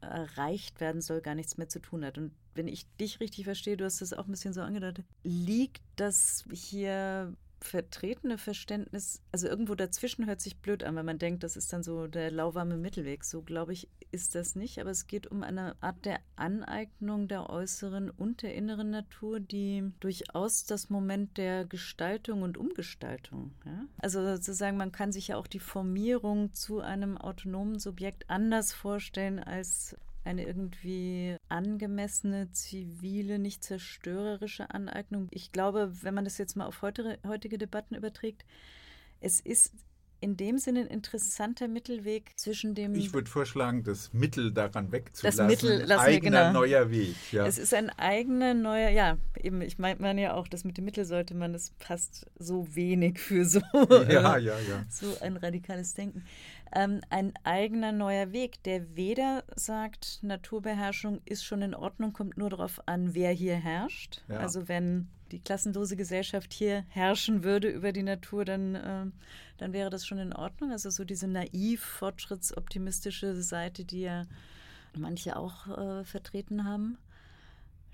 erreicht werden soll, gar nichts mehr zu tun hat. Und wenn ich dich richtig verstehe, du hast das auch ein bisschen so angedeutet, liegt das hier vertretene Verständnis, also irgendwo dazwischen hört sich blöd an, weil man denkt, das ist dann so der lauwarme Mittelweg. So glaube ich, ist das nicht. Aber es geht um eine Art der Aneignung der äußeren und der inneren Natur, die durchaus das Moment der Gestaltung und Umgestaltung. Ja? Also sozusagen, man kann sich ja auch die Formierung zu einem autonomen Subjekt anders vorstellen als eine irgendwie angemessene, zivile, nicht zerstörerische Aneignung. Ich glaube, wenn man das jetzt mal auf heute, heutige Debatten überträgt, es ist in dem Sinne ein interessanter Mittelweg zwischen dem. Ich würde vorschlagen, das Mittel daran wegzulassen. Das Mittel, ein eigener genau. neuer Weg. Ja. Es ist ein eigener neuer, ja, eben, ich meine mein ja auch, das mit dem Mittel sollte man, das passt so wenig für so, ja, ja, ja. so ein radikales Denken. Ähm, ein eigener neuer Weg, der weder sagt, Naturbeherrschung ist schon in Ordnung, kommt nur darauf an, wer hier herrscht. Ja. Also wenn die klassenlose Gesellschaft hier herrschen würde über die Natur, dann, äh, dann wäre das schon in Ordnung. Also so diese naiv fortschrittsoptimistische Seite, die ja manche auch äh, vertreten haben.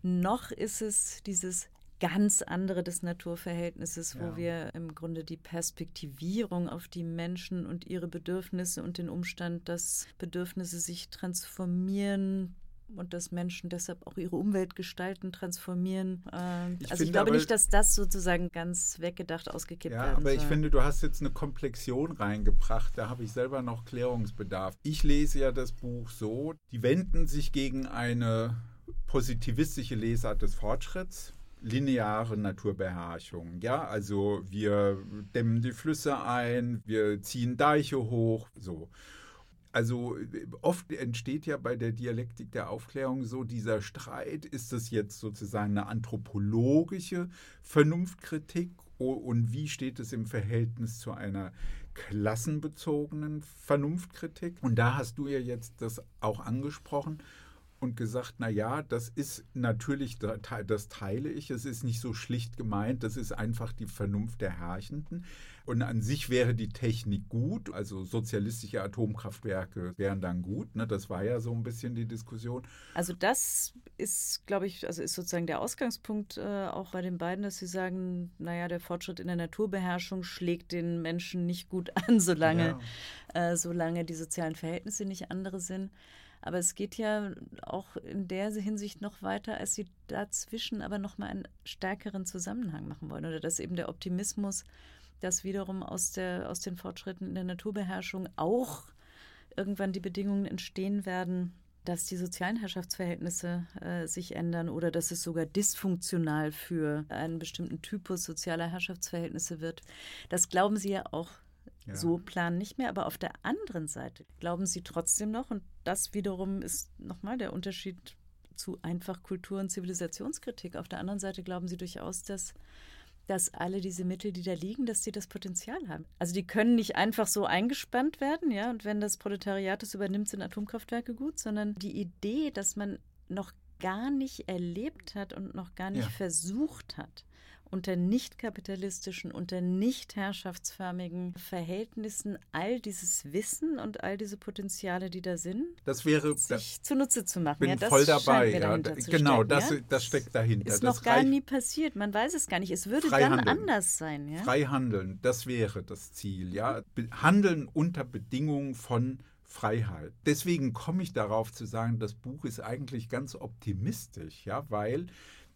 Noch ist es dieses ganz andere des Naturverhältnisses, wo Ja. wir im Grunde die Perspektivierung auf die Menschen und ihre Bedürfnisse und den Umstand, dass Bedürfnisse sich transformieren und dass Menschen deshalb auch ihre Umwelt gestalten, transformieren. Äh, Ich also ich glaube aber- nicht, dass das sozusagen ganz weggedacht ausgekippt Ja, werden aber ich soll. finde, du hast jetzt eine Komplexion reingebracht. Da habe ich selber noch Klärungsbedarf. Ich lese ja das Buch so, die wenden sich gegen eine positivistische Lesart des Fortschritts. Lineare Naturbeherrschung. Ja, also wir dämmen die Flüsse ein, wir ziehen Deiche hoch, so. Also oft entsteht ja bei der Dialektik der Aufklärung so dieser Streit, ist das jetzt sozusagen eine anthropologische Vernunftkritik und wie steht es im Verhältnis zu einer klassenbezogenen Vernunftkritik? Und da hast du ja jetzt das auch angesprochen und gesagt, na ja, das ist natürlich, das teile ich, es ist nicht so schlicht gemeint, das ist einfach die Vernunft der Herrschenden. Und an sich wäre die Technik gut, also sozialistische Atomkraftwerke wären dann gut, ne? das war ja so ein bisschen die Diskussion. Also das ist, glaube ich, also ist sozusagen der Ausgangspunkt äh, auch bei den beiden, dass sie sagen, naja, der Fortschritt in der Naturbeherrschung schlägt den Menschen nicht gut an, solange, äh, solange die sozialen Verhältnisse nicht andere sind. Aber es geht ja auch in der Hinsicht noch weiter, als sie dazwischen aber nochmal einen stärkeren Zusammenhang machen wollen. Oder dass eben der Optimismus, dass wiederum aus, der, aus den Fortschritten in der Naturbeherrschung auch irgendwann die Bedingungen entstehen werden, dass die sozialen Herrschaftsverhältnisse äh, sich ändern oder dass es sogar dysfunktional für einen bestimmten Typus sozialer Herrschaftsverhältnisse wird. Das glauben sie ja auch Ja. so plan nicht mehr. Aber auf der anderen Seite glauben sie trotzdem noch, und das wiederum ist nochmal der Unterschied zu einfach Kultur- und Zivilisationskritik. Auf der anderen Seite glauben sie durchaus, dass dass alle diese Mittel, die da liegen, dass sie das Potenzial haben. Also die können nicht einfach so eingespannt werden, ja, und wenn das Proletariat es übernimmt, sind Atomkraftwerke gut, sondern die Idee, dass man noch gar nicht erlebt hat und noch gar nicht Ja. versucht hat, unter nicht kapitalistischen, unter nicht herrschaftsförmigen Verhältnissen all dieses Wissen und all diese Potenziale, die da sind, Das wäre, sich zunutze zu machen. bin ja, das voll dabei. Ja. Genau, stecken, das, ja? das steckt dahinter. Ist das noch gar nie passiert. Man weiß es gar nicht. Es würde dann handeln. anders sein. Ja? Frei handeln, das wäre das Ziel, ja. Handeln unter Bedingungen von Freiheit. Deswegen komme ich darauf zu sagen, das Buch ist eigentlich ganz optimistisch, ja, weil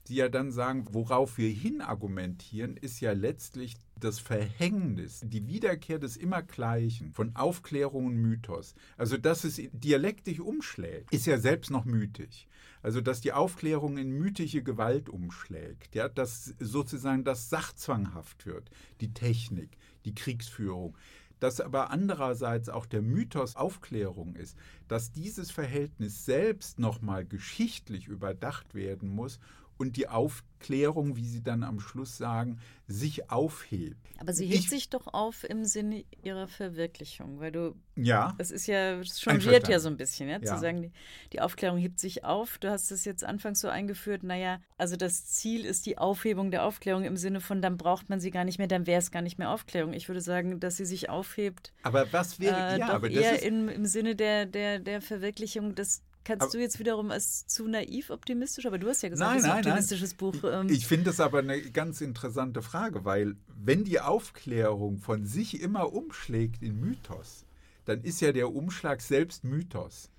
die ja dann sagen, worauf wir hin argumentieren, ist ja letztlich das Verhängnis, die Wiederkehr des Immergleichen von Aufklärung und Mythos. Also, dass es dialektisch umschlägt, ist ja selbst noch mythisch. Also, dass die Aufklärung in mythische Gewalt umschlägt, ja, dass sozusagen das sachzwanghaft wird, die Technik, die Kriegsführung. Dass aber andererseits auch der Mythos Aufklärung ist, dass dieses Verhältnis selbst nochmal geschichtlich überdacht werden muss und die Aufklärung, wie Sie dann am Schluss sagen, sich aufhebt. Aber sie hebt Ich- sich doch auf im Sinne ihrer Verwirklichung, weil du, Ja, es ist ja, es changiert ja so ein bisschen, ja, Ja. zu sagen, die, die Aufklärung hebt sich auf. Du hast es jetzt anfangs so eingeführt, naja, also das Ziel ist die Aufhebung der Aufklärung im Sinne von, dann braucht man sie gar nicht mehr, dann wäre es gar nicht mehr Aufklärung. Ich würde sagen, dass sie sich aufhebt, aber was wäre, äh, ja, doch aber das eher ist, im, im Sinne der, der, der Verwirklichung des kannst aber, du jetzt wiederum als zu naiv optimistisch, aber du hast ja gesagt, nein, das ist ein nein, optimistisches nein. Buch. Ähm. Ich, ich finde das aber eine ganz interessante Frage, weil wenn die Aufklärung von sich immer umschlägt in Mythos, dann ist ja der Umschlag selbst Mythos.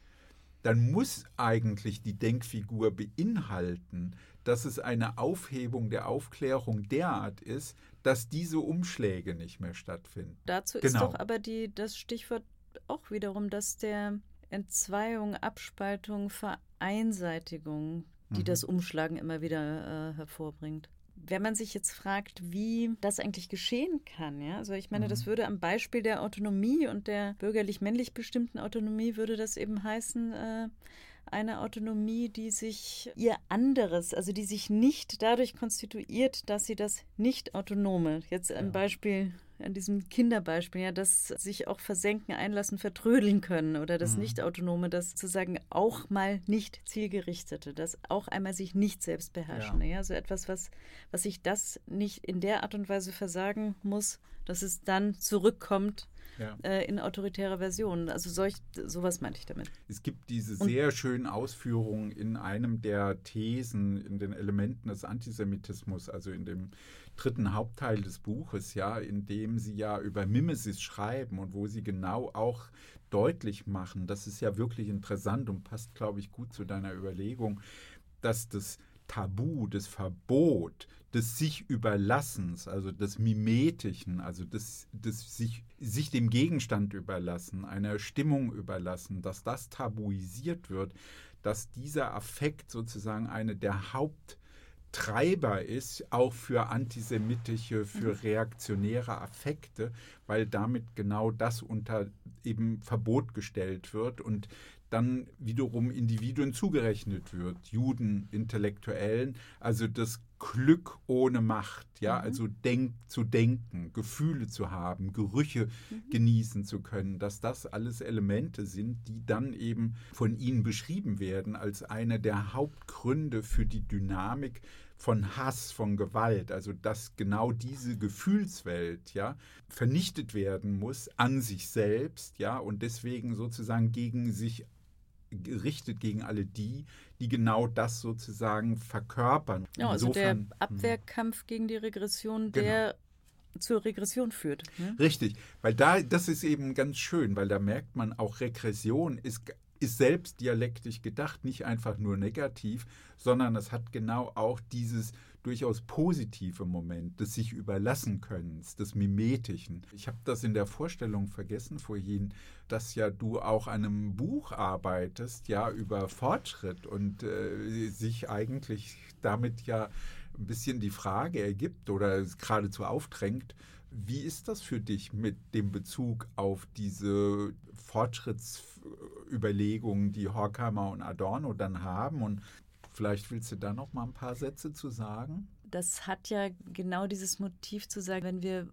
Dann muss eigentlich die Denkfigur beinhalten, dass es eine Aufhebung der Aufklärung derart ist, dass diese Umschläge nicht mehr stattfinden. Dazu genau. ist doch aber die, das Stichwort auch wiederum, dass der Entzweiung, Abspaltung, Vereinseitigung, die mhm. das Umschlagen immer wieder äh, hervorbringt. Wenn man sich jetzt fragt, wie das eigentlich geschehen kann, ja, also ich meine, mhm. das würde am Beispiel der Autonomie und der bürgerlich-männlich bestimmten Autonomie würde das eben heißen, äh, eine Autonomie, die sich ihr anderes, also die sich nicht dadurch konstituiert, dass sie das Nicht-Autonome, jetzt ein ja. Beispiel an diesem Kinderbeispiel, ja, das sich auch versenken, einlassen, vertrödeln können oder das mhm. Nicht-Autonome, das sozusagen auch mal nicht zielgerichtete, das auch einmal sich nicht selbst beherrschen. Ja. ja, so etwas, was, was sich das nicht in der Art und Weise versagen muss, dass es dann zurückkommt ja. äh, in autoritärer Version. Also solch, sowas meinte ich damit. Es gibt diese sehr Und, schönen Ausführungen in einem der Thesen, in den Elementen des Antisemitismus, also in dem dritten Hauptteil des Buches, ja, in dem sie ja über Mimesis schreiben und wo sie genau auch deutlich machen, das ist ja wirklich interessant und passt, glaube ich, gut zu deiner Überlegung, dass das Tabu, das Verbot des sich Überlassens, also des Mimetischen, also des, des sich, sich dem Gegenstand überlassen, einer Stimmung überlassen, dass das tabuisiert wird, dass dieser Affekt sozusagen eine der Haupttreiber ist, auch für antisemitische, für mhm. reaktionäre Affekte, weil damit genau das unter eben Verbot gestellt wird und dann wiederum Individuen zugerechnet wird, Juden, Intellektuellen, also das Glück ohne Macht, ja, mhm. also denk, zu denken, Gefühle zu haben, Gerüche mhm. genießen zu können, dass das alles Elemente sind, die dann eben von ihnen beschrieben werden als eine der Hauptgründe für die Dynamik von Hass, von Gewalt, also dass genau diese Gefühlswelt, ja, vernichtet werden muss an sich selbst, ja, und deswegen sozusagen gegen sich gerichtet gegen alle die, die genau das sozusagen verkörpern. Ja, also Insofern, der Abwehrkampf hm. gegen die Regression, genau. der zur Regression führt. Ne? Richtig, weil da, das ist eben ganz schön, weil da merkt man auch, Regression ist ist selbst dialektisch gedacht, nicht einfach nur negativ, sondern es hat genau auch dieses durchaus positive Moment des sich überlassen Könnens, des Mimetischen. Ich habe das in der Vorstellung vergessen vorhin, dass ja du auch an einem Buch arbeitest, ja, über Fortschritt und äh, sich eigentlich damit ja ein bisschen die Frage ergibt oder geradezu aufdrängt, wie ist das für dich mit dem Bezug auf diese Fortschrittsüberlegungen, die Horkheimer und Adorno dann haben? Und vielleicht willst du da noch mal ein paar Sätze zu sagen? Das hat ja genau dieses Motiv zu sagen, wenn wir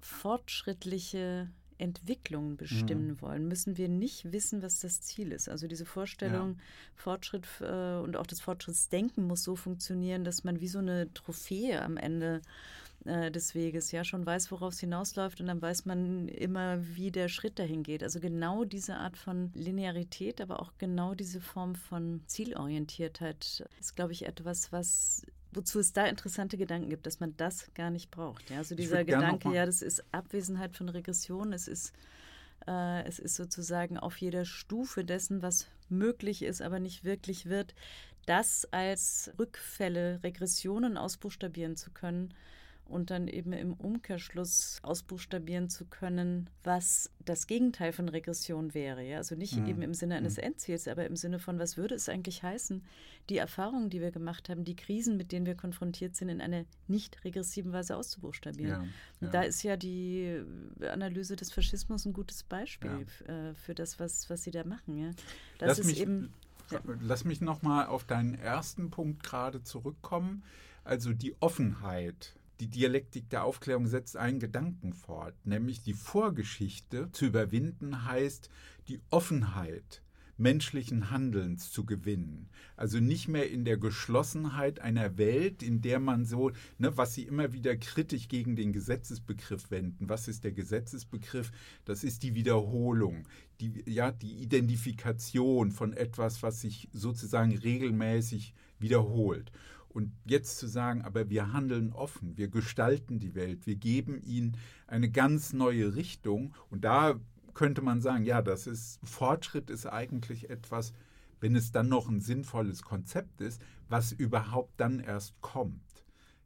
fortschrittliche Entwicklung bestimmen mhm. wollen, müssen wir nicht wissen, was das Ziel ist. Also diese Vorstellung, ja. Fortschritt äh, und auch das Fortschrittsdenken muss so funktionieren, dass man wie so eine Trophäe am Ende äh, des Weges ja schon weiß, worauf es hinausläuft und dann weiß man immer, wie der Schritt dahin geht. Also genau diese Art von Linearität, aber auch genau diese Form von Zielorientiertheit ist, glaube ich, etwas, was wozu es da interessante Gedanken gibt, dass man das gar nicht braucht. Ja? Also dieser Gedanke, ja, das ist Abwesenheit von Regression, es ist äh, es ist sozusagen auf jeder Stufe dessen, was möglich ist, aber nicht wirklich wird, das als Rückfälle, Regressionen ausbuchstabieren zu können, und dann eben im Umkehrschluss ausbuchstabieren zu können, was das Gegenteil von Regression wäre. Ja? Also nicht mhm. eben im Sinne eines mhm. Endziels, aber im Sinne von, was würde es eigentlich heißen, die Erfahrungen, die wir gemacht haben, die Krisen, mit denen wir konfrontiert sind, in einer nicht regressiven Weise auszubuchstabieren. Ja, ja. Da ist ja die Analyse des Faschismus ein gutes Beispiel ja. Äh, für das, was, was sie da machen. Ja? Das Lass ist mich, eben. Lass mich nochmal auf deinen ersten Punkt gerade zurückkommen. Also die Offenheit die Dialektik der Aufklärung setzt einen Gedanken fort, nämlich die Vorgeschichte zu überwinden heißt die Offenheit, menschlichen Handelns zu gewinnen. Also nicht mehr in der Geschlossenheit einer Welt, in der man so, ne, was sie immer wieder kritisch gegen den Gesetzesbegriff wenden. Was ist der Gesetzesbegriff? Das ist die Wiederholung, die, ja, die Identifikation von etwas, was sich sozusagen regelmäßig wiederholt. Und jetzt zu sagen, aber wir handeln offen, wir gestalten die Welt, wir geben ihnen eine ganz neue Richtung. Und da könnte man sagen, ja, das ist Fortschritt ist eigentlich etwas, wenn es dann noch ein sinnvolles Konzept ist, was überhaupt dann erst kommt.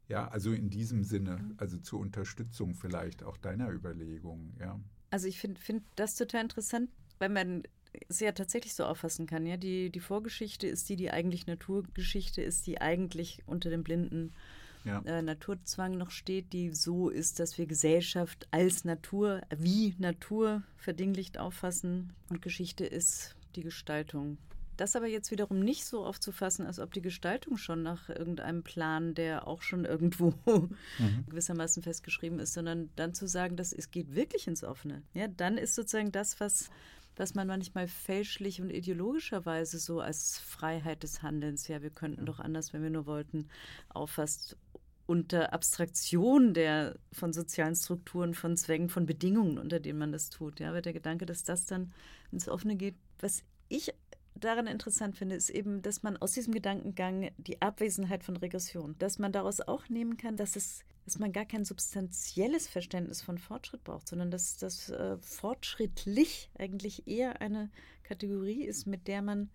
Ja, also in diesem Sinne, also zur Unterstützung vielleicht auch deiner Überlegungen, ja. Also ich finde find das total interessant, weil man es ja tatsächlich so auffassen kann. Ja, die, die Vorgeschichte ist die, die eigentlich Naturgeschichte ist, die eigentlich unter dem blinden ja. äh, Naturzwang noch steht, die so ist, dass wir Gesellschaft als Natur, wie Natur verdinglicht auffassen. Und Geschichte ist die Gestaltung. Das aber jetzt wiederum nicht so aufzufassen, als ob die Gestaltung schon nach irgendeinem Plan, der auch schon irgendwo mhm. gewissermaßen festgeschrieben ist, sondern dann zu sagen, dass es geht wirklich ins Offene. Ja, dann ist sozusagen das, was was man manchmal fälschlich und ideologischerweise so als Freiheit des Handelns, ja, wir könnten doch anders, wenn wir nur wollten, auffasst unter Abstraktion der von sozialen Strukturen, von Zwängen, von Bedingungen, unter denen man das tut. Ja, aber der Gedanke, dass das dann ins Offene geht, was ich daran interessant finde, ist eben, dass man aus diesem Gedankengang die Abwesenheit von Regression, dass man daraus auch nehmen kann, dass es, dass man gar kein substanzielles Verständnis von Fortschritt braucht, sondern dass das äh, fortschrittlich eigentlich eher eine Kategorie ist, mit der man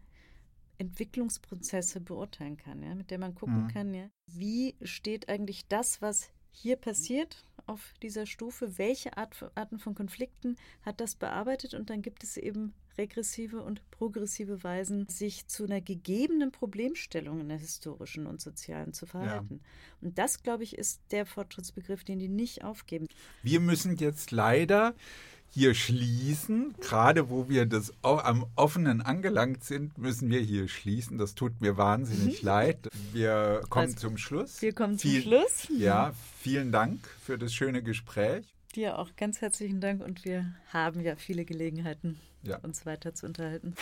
Entwicklungsprozesse beurteilen kann, ja, mit der man gucken mhm. kann, ja, wie steht eigentlich das, was hier passiert auf dieser Stufe, welche Art, Arten von Konflikten hat das bearbeitet und dann gibt es eben regressive und progressive Weisen, sich zu einer gegebenen Problemstellung in der historischen und sozialen zu verhalten. Ja. Und das, glaube ich, ist der Fortschrittsbegriff, den die nicht aufgeben. Wir müssen jetzt leider hier schließen. Gerade wo wir das am offenen angelangt sind, müssen wir hier schließen. Das tut mir wahnsinnig mhm. leid. Wir kommen also, zum Schluss. Wir kommen Viel, zum Schluss. Ja, vielen Dank für das schöne Gespräch. Dir auch ganz herzlichen Dank und wir haben ja viele Gelegenheiten, ja. uns weiter zu unterhalten.